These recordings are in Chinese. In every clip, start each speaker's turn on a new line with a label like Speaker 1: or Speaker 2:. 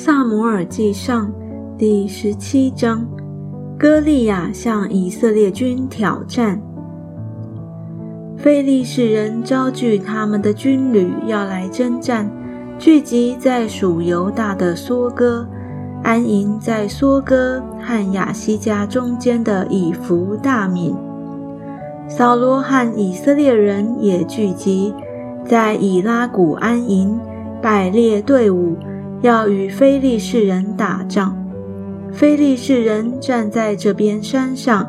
Speaker 1: 萨摩尔记上第十七章，歌利亚向以色列军挑战。非利士人招聚他们的军旅要来征战，聚集在属犹大的梭哥，安营在梭哥和亚西加中间的以弗大敏。扫罗和以色列人也聚集在以拉谷安营，摆列队伍。要与非利士人打仗，非利士人站在这边山上，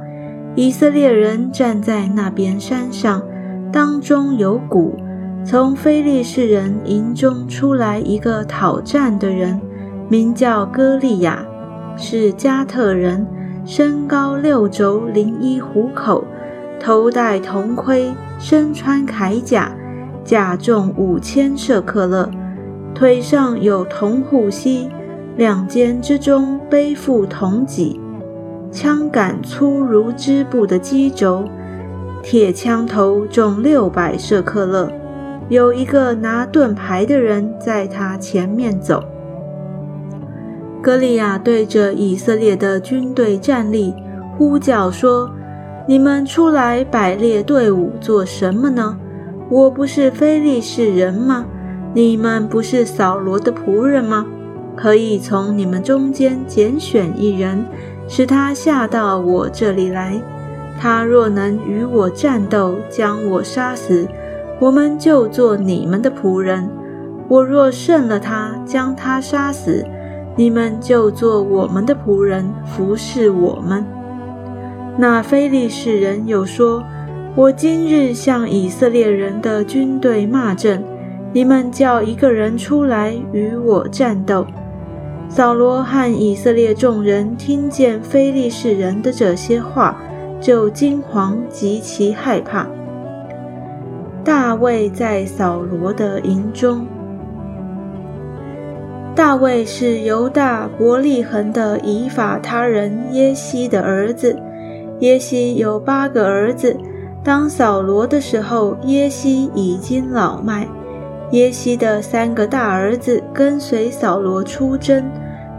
Speaker 1: 以色列人站在那边山上，当中有谷。从非利士人营中出来一个讨战的人，名叫歌利亚，是加特人，身高六肘零一虎口，头戴铜盔，身穿铠甲，甲重五千舍克勒。腿上有铜护膝，两肩之中背负铜戟，枪杆粗如织布的机轴，铁枪头重六百舍克勒。有一个拿盾牌的人在他前面走。歌利亚对着以色列的军队站立，呼叫说：“你们出来摆列队伍做什么呢？我不是非利士人吗？”你们不是扫罗的仆人吗？可以从你们中间拣选一人，使他下到我这里来。他若能与我战斗，将我杀死，我们就做你们的仆人；我若胜了他，将他杀死，你们就做我们的仆人，服侍我们。那非利士人又说：“我今日向以色列人的军队骂阵。”你们叫一个人出来与我战斗。扫罗和以色列众人听见非利士人的这些话，就惊惶极其害怕。大卫在扫罗的营中。大卫是犹大伯利恒的以法他人耶西的儿子。耶西有八个儿子。当扫罗的时候，耶西已经老迈。耶西的三个大儿子跟随扫罗出征，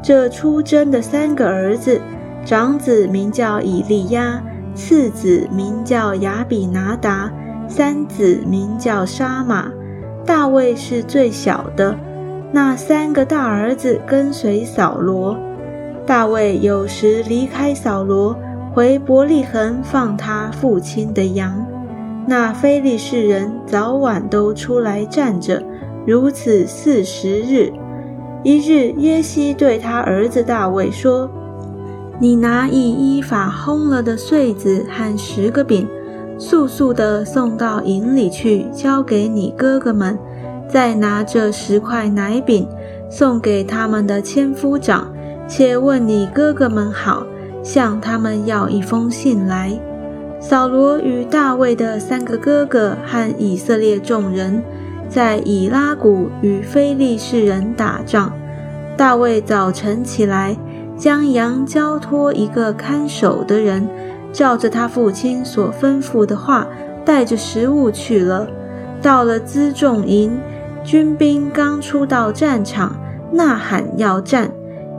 Speaker 1: 这出征的三个儿子，长子名叫以利亚，次子名叫亚比拿达，三子名叫沙马。大卫是最小的。那三个大儿子跟随扫罗，大卫有时离开扫罗，回伯利恒放他父亲的羊。那非利士人早晚都出来站着，如此四十日。一日，耶西对他儿子大卫说：“你拿一依法烘了的穗子和十个饼，速速地送到营里去，交给你哥哥们。再拿这十块奶饼，送给他们的千夫长，且问你哥哥们好，向他们要一封信来。”扫罗与大卫的三个哥哥和以色列众人，在以拉谷与非利士人打仗。大卫早晨起来，将羊交托一个看守的人，照着他父亲所吩咐的话，带着食物去了。到了辎重营，军兵刚出到战场，呐喊要战。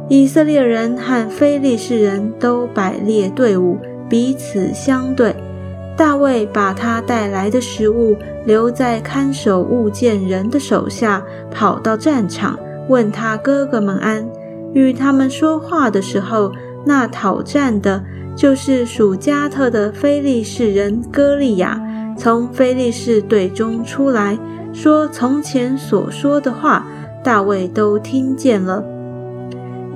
Speaker 1: 以色列人和非利士人都摆列队伍。彼此相对，大卫把他带来的食物留在看守物件人的手下，跑到战场，问他哥哥们安。与他们说话的时候，那讨战的，就是属加特的非利士人歌利亚，从非利士队中出来，说从前所说的话，大卫都听见了。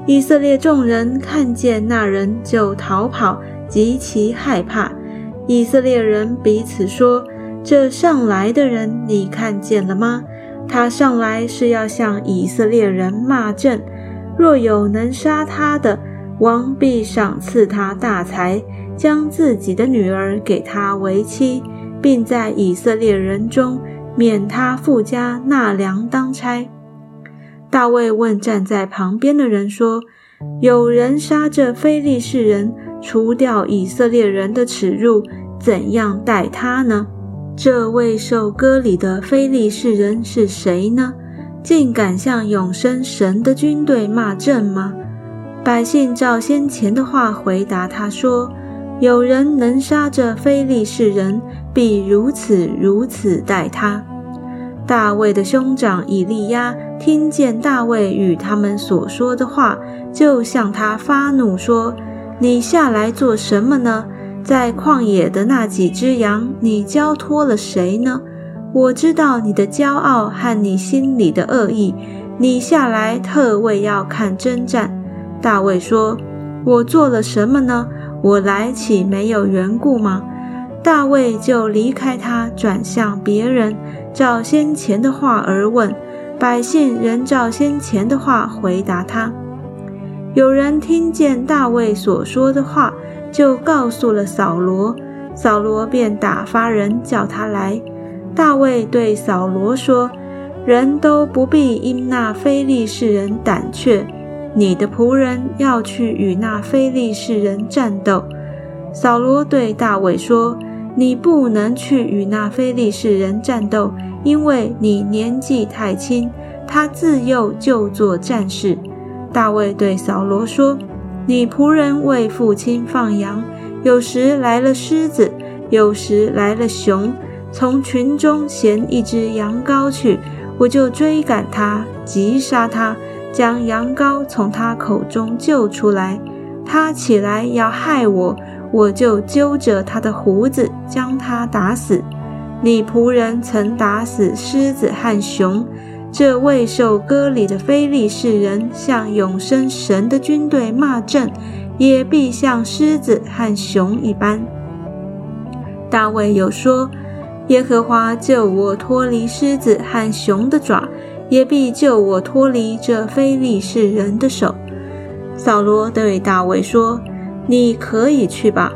Speaker 1: 以色列众人看见那人，就逃跑。极其害怕，以色列人彼此说：“这上来的人，你看见了吗？他上来是要向以色列人骂阵。若有能杀他的，王必赏赐他大财，将自己的女儿给他为妻，并在以色列人中免他富家纳粮当差。”大卫问站在旁边的人说：“有人杀这非利士人？”除掉以色列人的耻辱，怎样待他呢？这未受割礼的非利士人是谁呢？竟敢向永生神的军队骂阵吗？百姓照先前的话回答他说：“有人能杀这非利士人，必如此如此待他。”大卫的兄长以利亚听见大卫与他们所说的话，就向他发怒说：“你下来做什么呢？在旷野的那几只羊，你交托了谁呢？”我知道你的骄傲和你心里的恶意，你下来特为要看征战。大卫说：“我做了什么呢？我来岂没有缘故吗？”大卫就离开他，转向别人，照先前的话而问。百姓仍照先前的话回答他。有人听见大卫所说的话，就告诉了扫罗，扫罗便打发人叫他来。大卫对扫罗说：“人都不必因那非利士人胆怯，你的仆人要去与那非利士人战斗。”扫罗对大卫说：“你不能去与那非利士人战斗，因为你年纪太轻，他自幼就做战士。”大卫对扫罗说：“你仆人为父亲放羊，有时来了狮子，有时来了熊。”从群中衔一只羊羔去，我就追赶他，击杀他，将羊羔从他口中救出来。他起来要害我，我就揪着他的胡子，将他打死。你仆人曾打死狮子和熊，这未受割礼的非利士人向永生神的军队骂阵，也必像狮子和熊一般。大卫有说。耶和华救我脱离狮子和熊的爪，也必救我脱离这非利士人的手。扫罗对大卫说：“你可以去吧，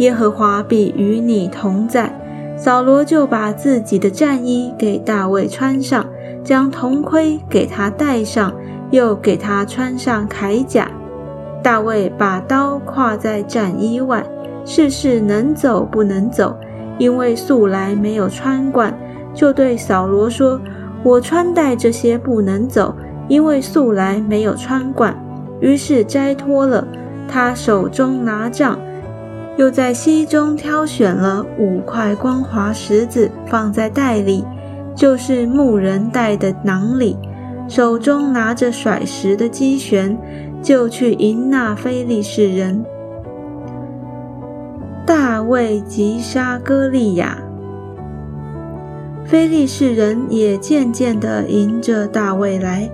Speaker 1: 耶和华必与你同在。”扫罗就把自己的战衣给大卫穿上，将铜盔给他戴上，又给他穿上铠甲。大卫把刀挎在战衣外，试试能走不能走。因为素来没有穿惯，就对扫罗说：“我穿戴这些不能走，因为素来没有穿惯。”于是摘脱了。他手中拿杖，又在溪中挑选了五块光滑石子，放在袋里，就是牧人带的囊里。手中拿着甩石的机旋，就去迎那非利士人。大卫击杀歌利亚，非利士人也渐渐地迎着大卫来，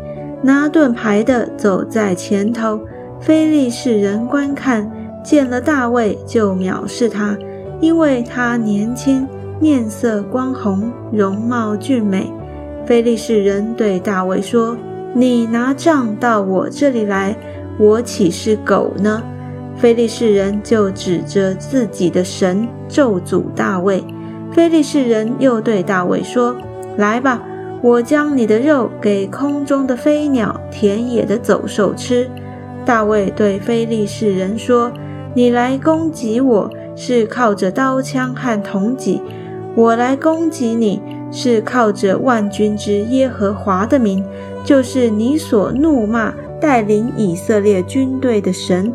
Speaker 1: 拿盾牌的走在前头。非利士人观看，见了大卫就藐视他，因为他年轻，面色光红，容貌俊美。非利士人对大卫说：“你拿杖到我这里来，我岂是狗呢？”非利士人就指着自己的神咒诅大卫。非利士人又对大卫说：“来吧，我将你的肉给空中的飞鸟、田野的走兽吃。”大卫对非利士人说：“你来攻击我是靠着刀枪和铜戟，我来攻击你是靠着万军之耶和华的名，就是你所怒骂带领以色列军队的神。”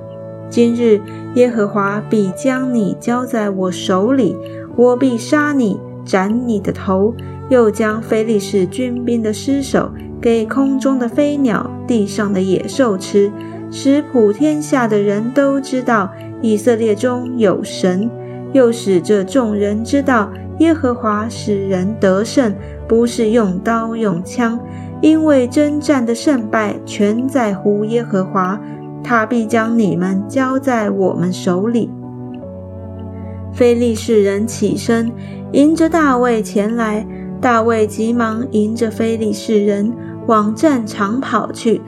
Speaker 1: 今日耶和华必将你交在我手里，我必杀你，斩你的头，又将非利士军兵的尸首给空中的飞鸟、地上的野兽吃，使普天下的人都知道以色列中有神，又使这众人知道耶和华使人得胜，不是用刀用枪，因为征战的胜败全在乎耶和华。他必将你们交在我们手里。非利士人起身，迎着大卫前来。大卫急忙迎着非利士人往战场跑去。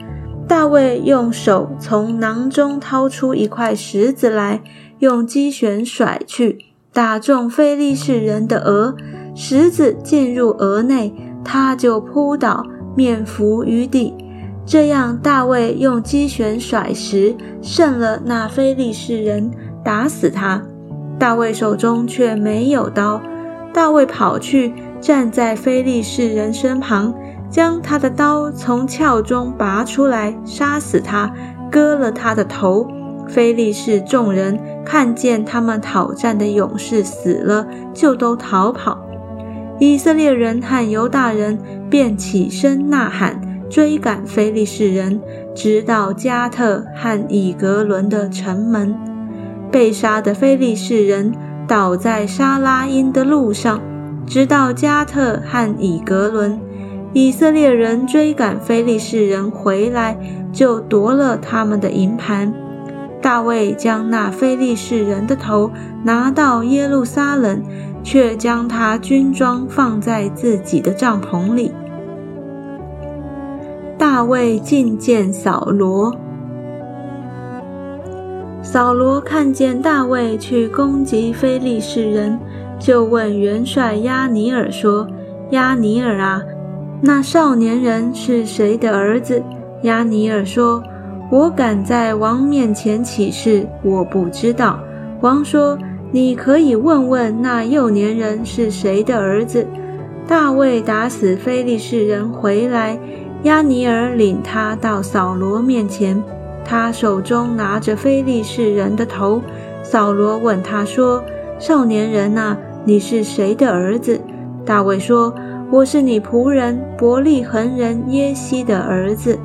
Speaker 1: 大卫用手从囊中掏出一块石子来，用机旋甩去，打中非利士人的额。石子进入额内，他就扑倒，面伏于地。这样，大卫用机旋甩石胜了那非利士人，打死他。大卫手中却没有刀。大卫跑去站在非利士人身旁，将他的刀从鞘中拔出来，杀死他，割了他的头。非利士众人看见他们讨战的勇士死了，就都逃跑。以色列人和犹大人便起身呐喊，追赶非利士人，直到加特和以格伦的城门。被杀的非利士人倒在沙拉因的路上，直到加特和以格伦。以色列人追赶非利士人回来，就夺了他们的银盘。大卫将那非利士人的头拿到耶路撒冷，却将他军装放在自己的帐篷里。大卫觐见扫罗。扫罗看见大卫去攻击非利士人，就问元帅亚尼尔说：“亚尼尔啊，那少年人是谁的儿子？”亚尼尔说。我敢在王面前起誓，我不知道。王说：“你可以问问那幼年人是谁的儿子。”大卫打死非利士人回来，亚尼尔领他到扫罗面前，他手中拿着非利士人的头。扫罗问他说：“少年人呐，你是谁的儿子？”大卫说：“我是你仆人伯利恒人耶西的儿子。”